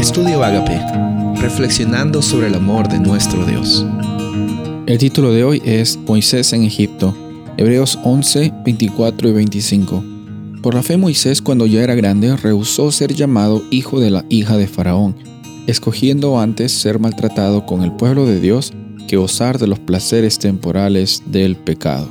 Estudio Agape, reflexionando sobre el amor de nuestro Dios. El título de hoy es Moisés en Egipto, Hebreos 11, 24 y 25. Por la fe Moisés cuando ya era grande rehusó ser llamado hijo de la hija de Faraón, escogiendo antes ser maltratado con el pueblo de Dios que gozar de los placeres temporales del pecado.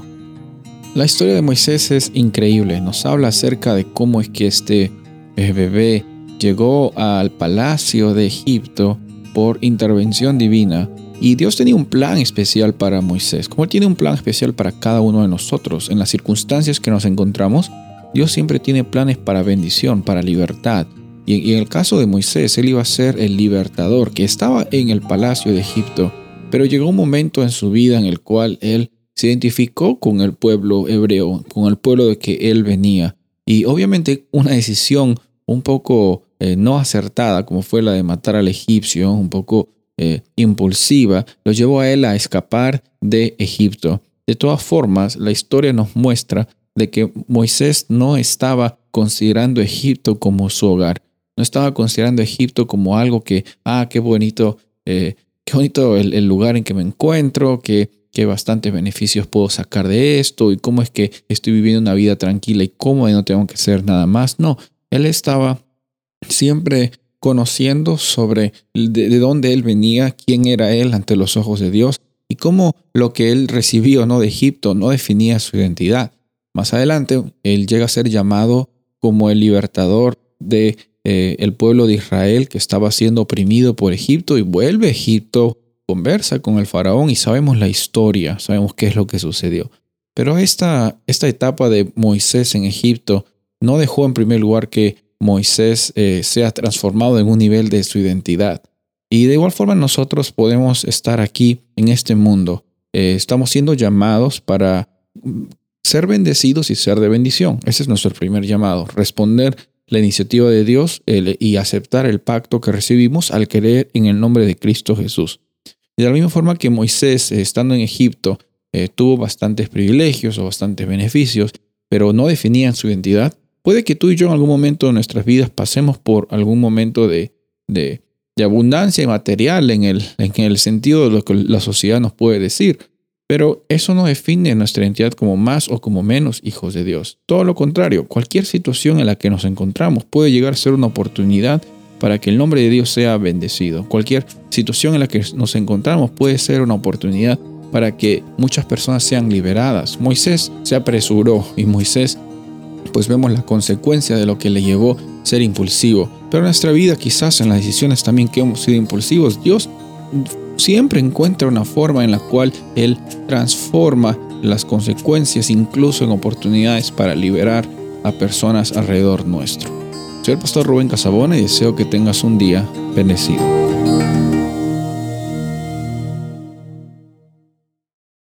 La historia de Moisés es increíble, nos habla acerca de cómo es que este eh, bebé llegó al palacio de Egipto por intervención divina y Dios tenía un plan especial para Moisés, como tiene un plan especial para cada uno de nosotros. En las circunstancias que nos encontramos, Dios siempre tiene planes para bendición, para libertad. Y en el caso de Moisés, Él iba a ser el libertador que estaba en el palacio de Egipto, pero llegó un momento en su vida en el cual Él se identificó con el pueblo hebreo, con el pueblo de que Él venía. Y obviamente una decisión un poco eh, no acertada, como fue la de matar al egipcio, un poco eh, impulsiva, lo llevó a él a escapar de Egipto. De todas formas, la historia nos muestra de que Moisés no estaba considerando Egipto como su hogar, no estaba considerando Egipto como algo que, ah, qué bonito, eh, qué bonito el, lugar en que me encuentro, que qué bastantes beneficios puedo sacar de esto y cómo es que estoy viviendo una vida tranquila y cómo no tengo que hacer nada más. No, él estaba siempre conociendo sobre de, dónde él venía, quién era él ante los ojos de Dios y cómo lo que él recibió ¿no? de Egipto no definía su identidad. Más adelante, él llega a ser llamado como el libertador de eh, el pueblo de Israel que estaba siendo oprimido por Egipto y vuelve a Egipto, conversa con el faraón y sabemos la historia, sabemos qué es lo que sucedió. Pero esta, esta etapa de Moisés en Egipto no dejó en primer lugar que Moisés eh, sea transformado en un nivel de su identidad. Y de igual forma nosotros podemos estar aquí en este mundo. Eh, estamos siendo llamados para mm, ser bendecidos y ser de bendición. Ese es nuestro primer llamado, responder la iniciativa de Dios y aceptar el pacto que recibimos al creer en el nombre de Cristo Jesús. de la misma forma que Moisés, eh, estando en Egipto, tuvo bastantes privilegios o bastantes beneficios, pero no definían su identidad, Puede que tú y yo en algún momento de nuestras vidas pasemos por algún momento de, de, abundancia material en el, en el sentido de lo que la sociedad nos puede decir, pero eso no define nuestra identidad como más o como menos hijos de Dios. Todo lo contrario, cualquier situación en la que nos encontramos puede llegar a ser una oportunidad para que el nombre de Dios sea bendecido. Cualquier situación en la que nos encontramos puede ser una oportunidad para que muchas personas sean liberadas. Moisés se apresuró y Moisés pues vemos la consecuencia de lo que le llevó ser impulsivo. Pero en nuestra vida quizás en las decisiones también que hemos sido impulsivos, Dios siempre encuentra una forma en la cual Él transforma las consecuencias incluso en oportunidades para liberar a personas alrededor nuestro. Soy el pastor Rubén Casabona y deseo que tengas un día bendecido.